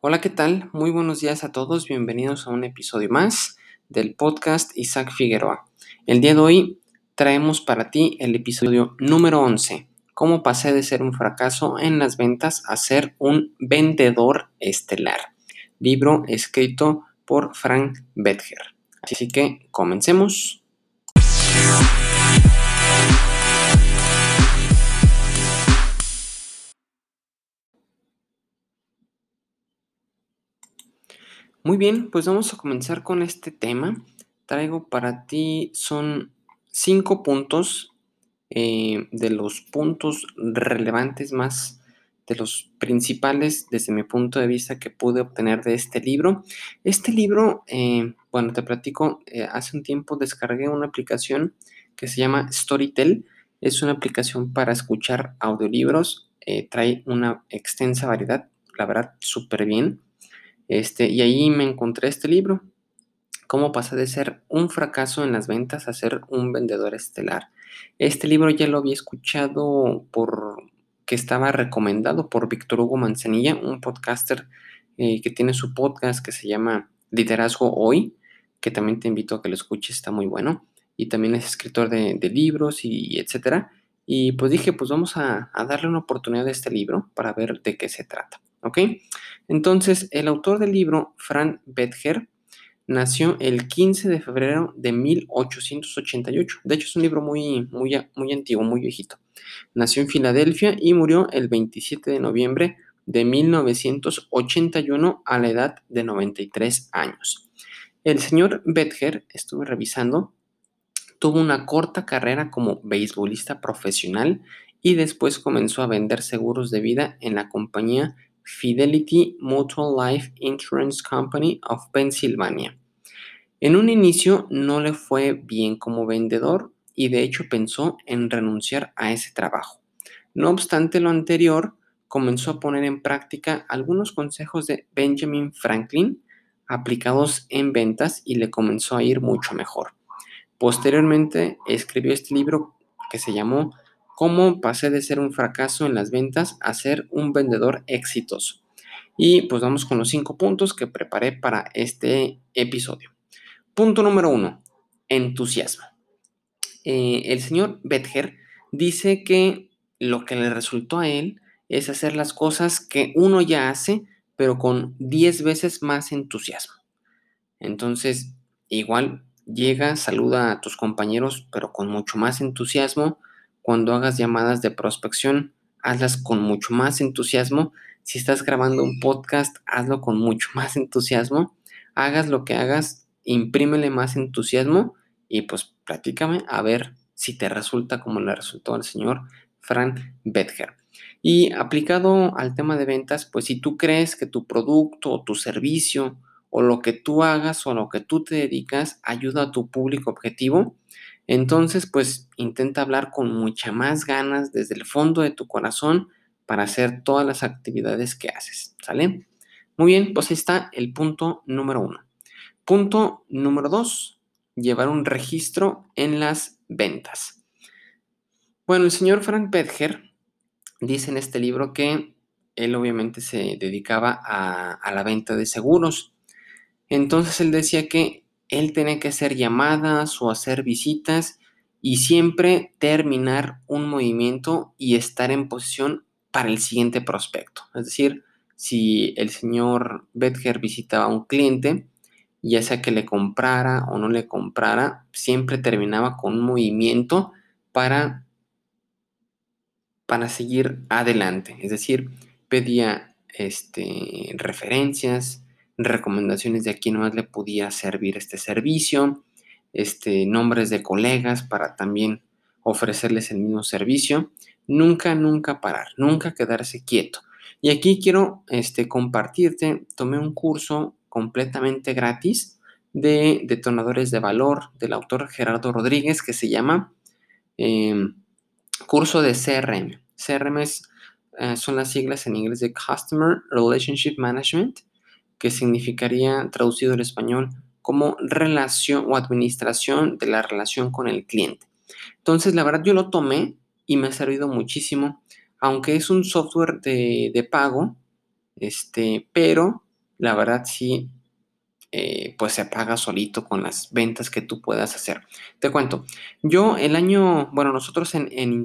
Hola, ¿qué tal? Muy buenos días a todos, bienvenidos a un episodio más del podcast Isaac Figueroa. El día de hoy traemos para ti el episodio número 11, cómo pasé de ser un fracaso en las ventas a ser un vendedor estelar, libro escrito por Frank Betger. Así que comencemos. Muy bien, pues vamos a comenzar con este tema. Traigo para ti, son cinco puntos eh, de los puntos relevantes más, de los principales desde mi punto de vista que pude obtener de este libro. Este libro, eh, bueno, te platico, eh, hace un tiempo descargué una aplicación que se llama Storytel. Es una aplicación para escuchar audiolibros. trae una extensa variedad, la verdad, súper bien. Este, y ahí me encontré este libro, Cómo pasé de ser un fracaso en las ventas a ser un vendedor estelar. Este libro ya lo había escuchado por que estaba recomendado por Víctor Hugo Manzanilla, un podcaster eh, que tiene su podcast que se llama Liderazgo Hoy, que también te invito a que lo escuches, está muy bueno. Y también es escritor de, libros y, etcétera. Y pues dije, pues vamos a, a darle una oportunidad a este libro para ver de qué se trata. ¿Ok? Entonces, el autor del libro, Frank Betger, nació el 15 de febrero de 1888. De hecho, es un libro muy, muy, muy antiguo, muy viejito. Nació en Filadelfia y murió el 27 de noviembre de 1981 a la edad de 93 años. El señor Betger, estuve revisando, tuvo una corta carrera como beisbolista profesional y después comenzó a vender seguros de vida en la compañía Fidelity Mutual Life Insurance Company of Pennsylvania. En un inicio no le fue bien como vendedor y de hecho pensó en renunciar a ese trabajo. No obstante lo anterior, comenzó a poner en práctica algunos consejos de Benjamin Franklin aplicados en ventas y le comenzó a ir mucho mejor. Posteriormente escribió este libro que se llamó cómo pasé de ser un fracaso en las ventas a ser un vendedor exitoso. Y pues vamos con los cinco puntos que preparé para este episodio. Punto número uno, entusiasmo. Eh, el señor Betger dice que lo que le resultó a él es hacer las cosas que uno ya hace, pero con 10 veces más entusiasmo. Entonces, igual llega, saluda a tus compañeros, pero con mucho más entusiasmo, cuando hagas llamadas de prospección, hazlas con mucho más entusiasmo. Si estás grabando un podcast, hazlo con mucho más entusiasmo. Hagas lo que hagas, imprímele más entusiasmo y pues platícame a ver si te resulta como le resultó al señor Frank Betger. Y aplicado al tema de ventas, pues si tú crees que tu producto o tu servicio o lo que tú hagas o lo que tú te dedicas ayuda a tu público objetivo, entonces, pues intenta hablar con mucha más ganas desde el fondo de tu corazón para hacer todas las actividades que haces, ¿sale? Muy bien, pues ahí está el punto número uno. Punto número dos, llevar un registro en las ventas. Bueno, el señor Frank Bedger dice en este libro que él obviamente se dedicaba a, a la venta de seguros. Entonces él decía que él tiene que hacer llamadas o hacer visitas y siempre terminar un movimiento y estar en posición para el siguiente prospecto. Es decir, si el señor Betger visitaba a un cliente, ya sea que le comprara o no le comprara, siempre terminaba con un movimiento para, para seguir adelante. Es decir, pedía este, referencias, recomendaciones de a quién más le podía servir este servicio, este, nombres de colegas para también ofrecerles el mismo servicio. Nunca, nunca parar, nunca quedarse quieto. Y aquí quiero este, compartirte, tomé un curso completamente gratis de detonadores de valor del autor Gerardo Rodríguez que se llama em, curso de CRM. CRM eh, son las siglas en inglés de Customer Relationship Management que significaría traducido al español como relación o administración de la relación con el cliente. Entonces, la verdad yo lo tomé y me ha servido muchísimo, aunque es un software de, pago, este, pero la verdad sí, eh, pues se paga solito con las ventas que tú puedas hacer. Te cuento, yo el año, bueno, nosotros en, en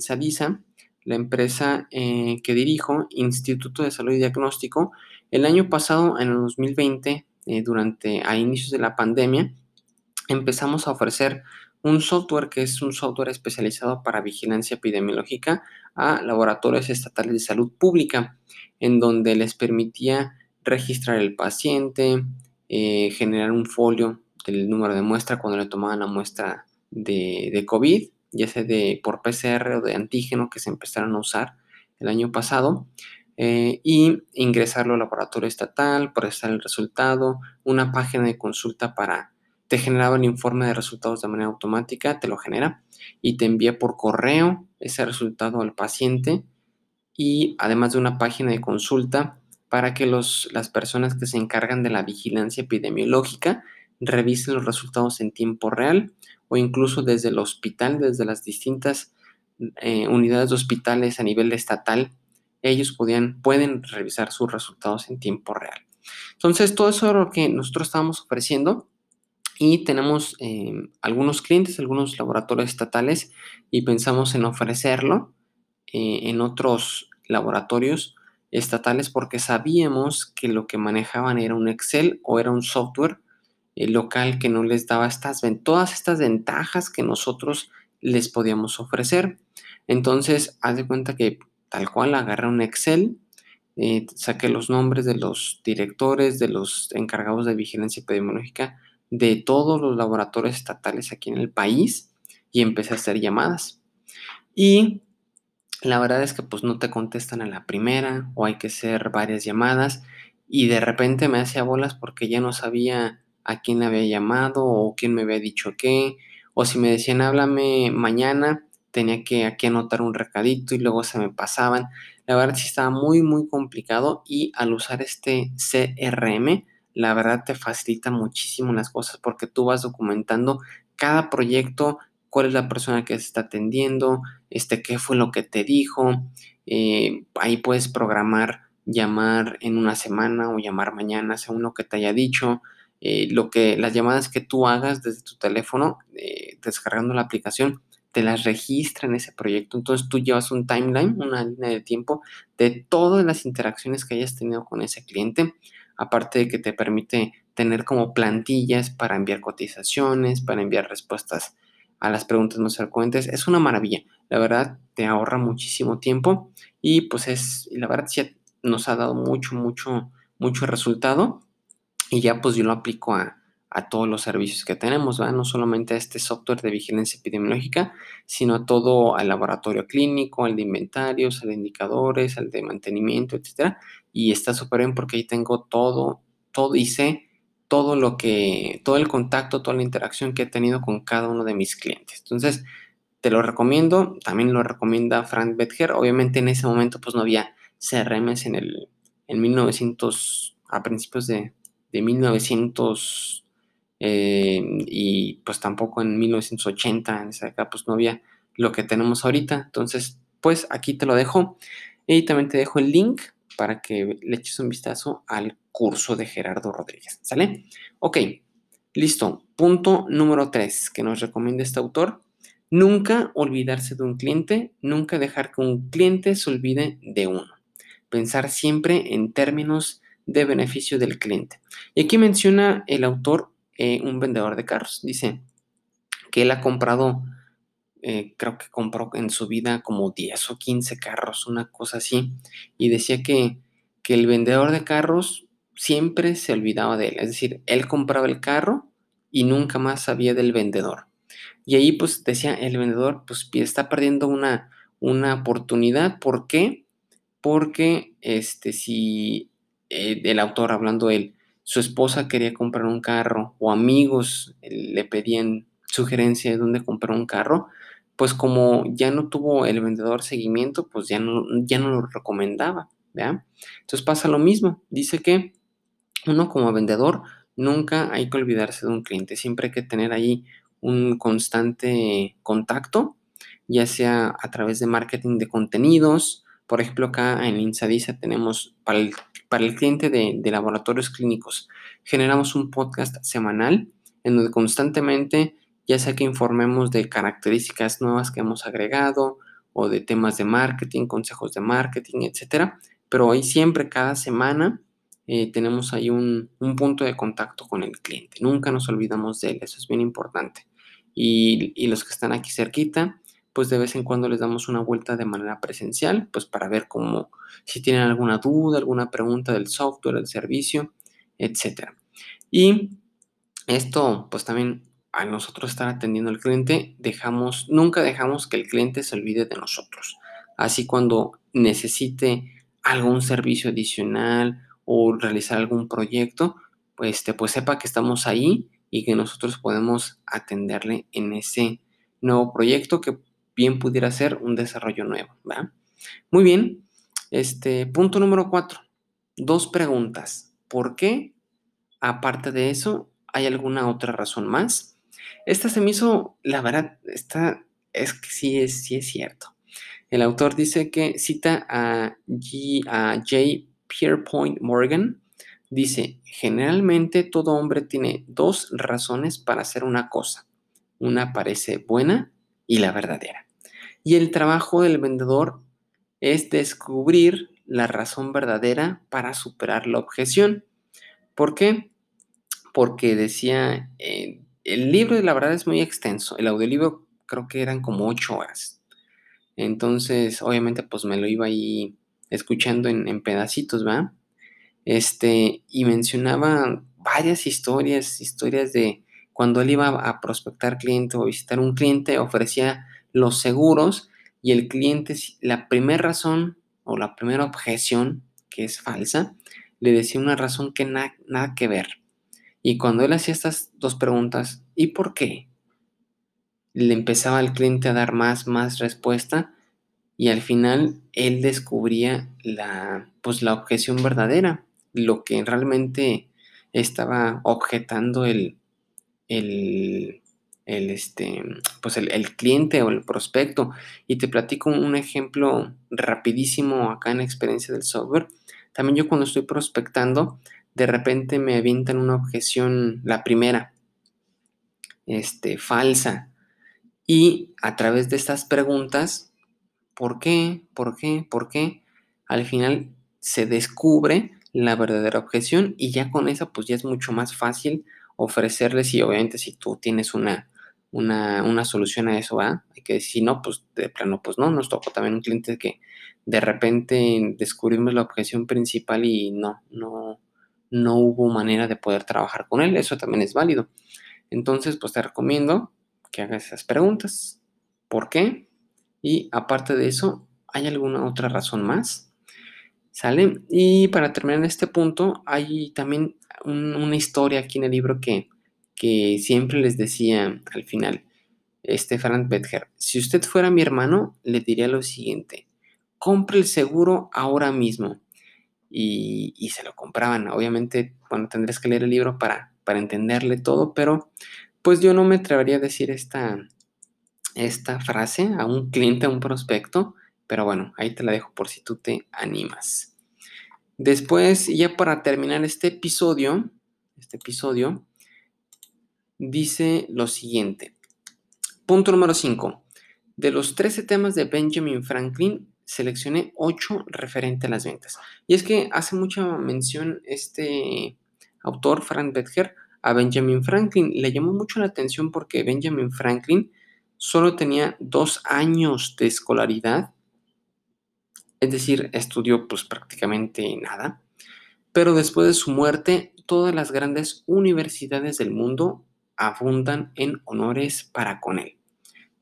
la empresa eh, que dirijo, Instituto de Salud y Diagnóstico, el año pasado, en el 2020, eh, durante a inicios de la pandemia, empezamos a ofrecer un software que es un software especializado para vigilancia epidemiológica a laboratorios estatales de salud pública, en donde les permitía registrar el paciente, eh, generar un folio del número de muestra cuando le tomaban la muestra de, de COVID, ya sea de por PCR o de antígeno que se empezaron a usar el año pasado, eh, y ingresarlo al laboratorio estatal, procesar el resultado, una página de consulta para te generaba el informe de resultados de manera automática, te lo genera y te envía por correo ese resultado al paciente y además de una página de consulta para que los, las personas que se encargan de la vigilancia epidemiológica revisen los resultados en tiempo real o incluso desde el hospital, desde las distintas eh, unidades de hospitales a nivel estatal, ellos podían, pueden revisar sus resultados en tiempo real. Entonces, todo eso es lo que nosotros estábamos ofreciendo y tenemos eh, algunos clientes, algunos laboratorios estatales y pensamos en ofrecerlo eh, en otros laboratorios estatales porque sabíamos que lo que manejaban era un Excel o era un software local que no les daba estas, todas estas ventajas que nosotros les podíamos ofrecer. Entonces, haz de cuenta que tal cual agarré un Excel, saqué los nombres de los directores, de los encargados de vigilancia epidemiológica, de todos los laboratorios estatales aquí en el país y empecé a hacer llamadas. Y la verdad es que pues no te contestan a la primera o hay que hacer varias llamadas y de repente me hacía bolas porque ya no sabía a quién había llamado o quién me había dicho qué o si me decían háblame mañana tenía que aquí anotar un recadito y luego se me pasaban. La verdad sí estaba muy muy complicado y al usar este CRM la verdad te facilita muchísimo las cosas porque tú vas documentando cada proyecto, cuál es la persona que se está atendiendo, este, qué fue lo que te dijo. Eh, ahí puedes programar llamar en una semana o llamar mañana según lo que te haya dicho. Eh, lo que las llamadas que tú hagas desde tu teléfono, eh, descargando la aplicación, te las registra en ese proyecto. Entonces tú llevas un timeline, una línea de tiempo de todas las interacciones que hayas tenido con ese cliente aparte de que te permite tener como plantillas para enviar cotizaciones, para enviar respuestas a las preguntas más frecuentes. Es una maravilla, la verdad te ahorra muchísimo tiempo y pues es, la verdad sí nos ha dado mucho, mucho, mucho resultado y ya pues yo lo aplico a, a todos los servicios que tenemos, no solamente a este software de vigilancia epidemiológica, sino a todo al laboratorio clínico, al de inventarios, al de indicadores, al de mantenimiento, etcétera. Y está súper bien porque ahí tengo todo, todo y sé todo lo que, todo el contacto, toda la interacción que he tenido con cada uno de mis clientes. Entonces, te lo recomiendo, también lo recomienda Frank Betger. Obviamente en ese momento pues no había CRMs en el, en 1900, a principios de, de 1900 eh, y pues tampoco en 1980, en esa época, pues no había lo que tenemos ahorita. Entonces, pues aquí te lo dejo. Y también te dejo el link para que le eches un vistazo al curso de Gerardo Rodríguez. ¿Sale? Ok, listo. Punto número 3 que nos recomienda este autor. Nunca olvidarse de un cliente, nunca dejar que un cliente se olvide de uno. Pensar siempre en términos de beneficio del cliente. Y aquí menciona el autor eh, un vendedor de carros. Dice que él ha comprado, eh, creo que compró en su vida como 10 o 15 carros, una cosa así. Y decía que, que el vendedor de carros siempre se olvidaba de él. Es decir, él compraba el carro y nunca más sabía del vendedor. Y ahí pues decía, el vendedor pues está perdiendo una, una oportunidad. ¿Por qué? Porque este, si eh, el autor hablando él, su esposa quería comprar un carro o amigos le pedían sugerencia de dónde comprar un carro, pues como ya no tuvo el vendedor seguimiento, pues ya no, ya no lo recomendaba, ¿vea? Entonces pasa lo mismo, dice que uno como vendedor nunca hay que olvidarse de un cliente, siempre hay que tener ahí un constante contacto, ya sea a través de marketing de contenidos, por ejemplo acá en Insadisa tenemos para el para el cliente de, laboratorios clínicos. Generamos un podcast semanal en donde constantemente, ya sea que informemos de características nuevas que hemos agregado o de temas de marketing, consejos de marketing, etcétera, pero ahí siempre, cada semana, eh, tenemos ahí un, un, punto de contacto con el cliente. Nunca nos olvidamos de él, eso es bien importante. Y, los que están aquí cerquita, pues de vez en cuando les damos una vuelta de manera presencial, pues para ver cómo, si tienen alguna duda, alguna pregunta del software, del servicio, etcétera. Y esto, pues también a nosotros estar atendiendo al cliente, dejamos, nunca dejamos que el cliente se olvide de nosotros. Así cuando necesite algún servicio adicional o realizar algún proyecto, pues, este, pues sepa que estamos ahí y que nosotros podemos atenderle en ese nuevo proyecto que pudiera ser un desarrollo nuevo. ¿verdad? Muy bien, este punto número cuatro, dos preguntas. ¿Por qué? Aparte de eso, ¿hay alguna otra razón más? Esta se me hizo, la verdad, esta es que sí es, sí es cierto. El autor dice que cita a, G, J. Pierpoint Morgan, dice, generalmente todo hombre tiene dos razones para hacer una cosa. Una parece buena y la verdadera. Y el trabajo del vendedor es descubrir la razón verdadera para superar la objeción. ¿Por qué? Porque decía, eh, el libro la verdad es muy extenso, el audiolibro creo que eran como ocho horas. Entonces, obviamente, pues me lo iba ahí escuchando en, pedacitos, ¿va? Este, y mencionaba varias historias, historias de cuando él iba a prospectar cliente o visitar un cliente, ofrecía los seguros y el cliente, la primera razón o la primera objeción, que es falsa, le decía una razón que nada que ver. Y cuando él hacía estas dos preguntas, ¿y por qué? le empezaba al cliente a dar más, más respuesta y al final él descubría la, pues, la objeción verdadera, lo que realmente estaba objetando el, el, el este, pues el, cliente o el prospecto. Y te platico un ejemplo rapidísimo acá en la experiencia del software. También yo cuando estoy prospectando, de repente me avientan una objeción, la primera, este, falsa, y a través de estas preguntas, ¿por qué? ¿Por qué? ¿Por qué? Al final se descubre la verdadera objeción y ya con esa pues ya es mucho más fácil ofrecerles y obviamente si tú tienes una, una, solución a eso, ¿va? Hay que decir, no, pues de plano, pues no, nos tocó también un cliente que de repente descubrimos la objeción principal y no, no, no hubo manera de poder trabajar con él, eso también es válido. Entonces, pues te recomiendo que hagas esas preguntas. ¿Por qué? Y aparte de eso, ¿hay alguna otra razón más? ¿Sale? Y para terminar este punto, hay también una historia aquí en el libro que, que siempre les decía al final, este Frank si usted fuera mi hermano, le diría lo siguiente, compre el seguro ahora mismo. Y, y, se lo compraban. Obviamente, bueno, tendrías que leer el libro para, para entenderle todo, pero pues yo no me atrevería a decir esta, esta frase a un cliente, a un prospecto, pero bueno, ahí te la dejo por si tú te animas. Después, ya para terminar este episodio, este episodio, dice lo siguiente. Punto número 5. De los 13 temas de Benjamin Franklin, seleccioné 8 referente a las ventas. Y es que hace mucha mención este autor, Frank Betger, a Benjamin Franklin. Le llamó mucho la atención porque Benjamin Franklin solo tenía dos años de escolaridad, es decir, estudió pues prácticamente nada, pero después de su muerte, todas las grandes universidades del mundo abundan en honores para con él.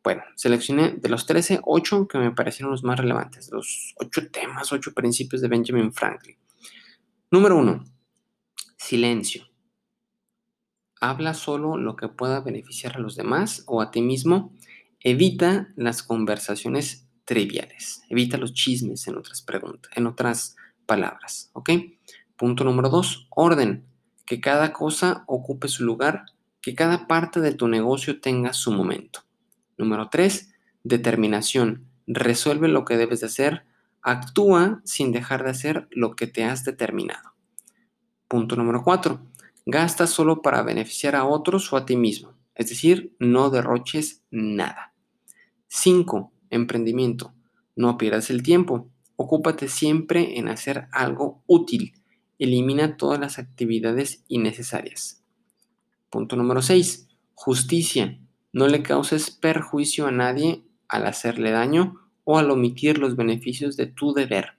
Bueno, seleccioné de los 13, 8 que me parecieron los más relevantes, los 8 temas, 8 principios de Benjamin Franklin. Número 1. Silencio. Habla solo lo que pueda beneficiar a los demás o a ti mismo. Evita las conversaciones triviales. Evita los chismes en otras preguntas, en otras palabras. ¿Ok? Punto número dos, orden. Que cada cosa ocupe su lugar, que cada parte de tu negocio tenga su momento. Número tres, determinación. Resuelve lo que debes de hacer Actúa sin dejar de hacer lo que te has determinado. Punto número 4. Gasta solo para beneficiar a otros o a ti mismo. Es decir, no derroches nada. 5. Emprendimiento. No pierdas el tiempo. Ocúpate siempre en hacer algo útil. Elimina todas las actividades innecesarias. Punto número 6. Justicia. No le causes perjuicio a nadie al hacerle daño o al omitir los beneficios de tu deber.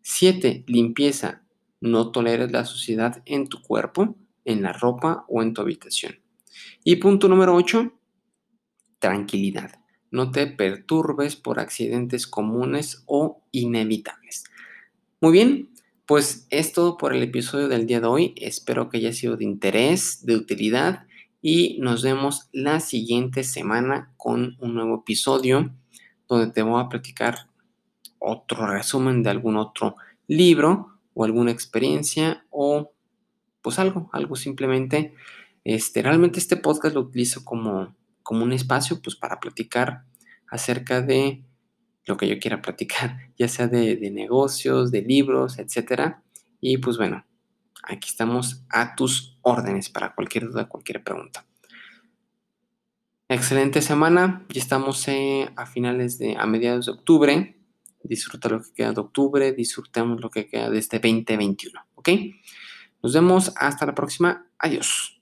7. Limpieza. No toleres la suciedad en tu cuerpo, en la ropa o en tu habitación. Y punto número 8. Tranquilidad. No te perturbes por accidentes comunes o inevitables. Muy bien, pues es todo por el episodio del día de hoy. Espero que haya sido de interés, de utilidad y nos vemos la siguiente semana con un nuevo episodio donde te voy a platicar otro resumen de algún otro libro o alguna experiencia o pues algo, algo simplemente. Este, realmente este podcast lo utilizo como, como un espacio pues para platicar acerca de lo que yo quiera platicar, ya sea de, negocios, de libros, etcétera. Y pues bueno, Aquí estamos a tus órdenes para cualquier duda, cualquier pregunta. Excelente semana. Ya estamos eh, a finales de, a mediados de octubre. Disfruta lo que queda de octubre, disfrutemos lo que queda de este 2021. ¿Ok? Nos vemos hasta la próxima. Adiós.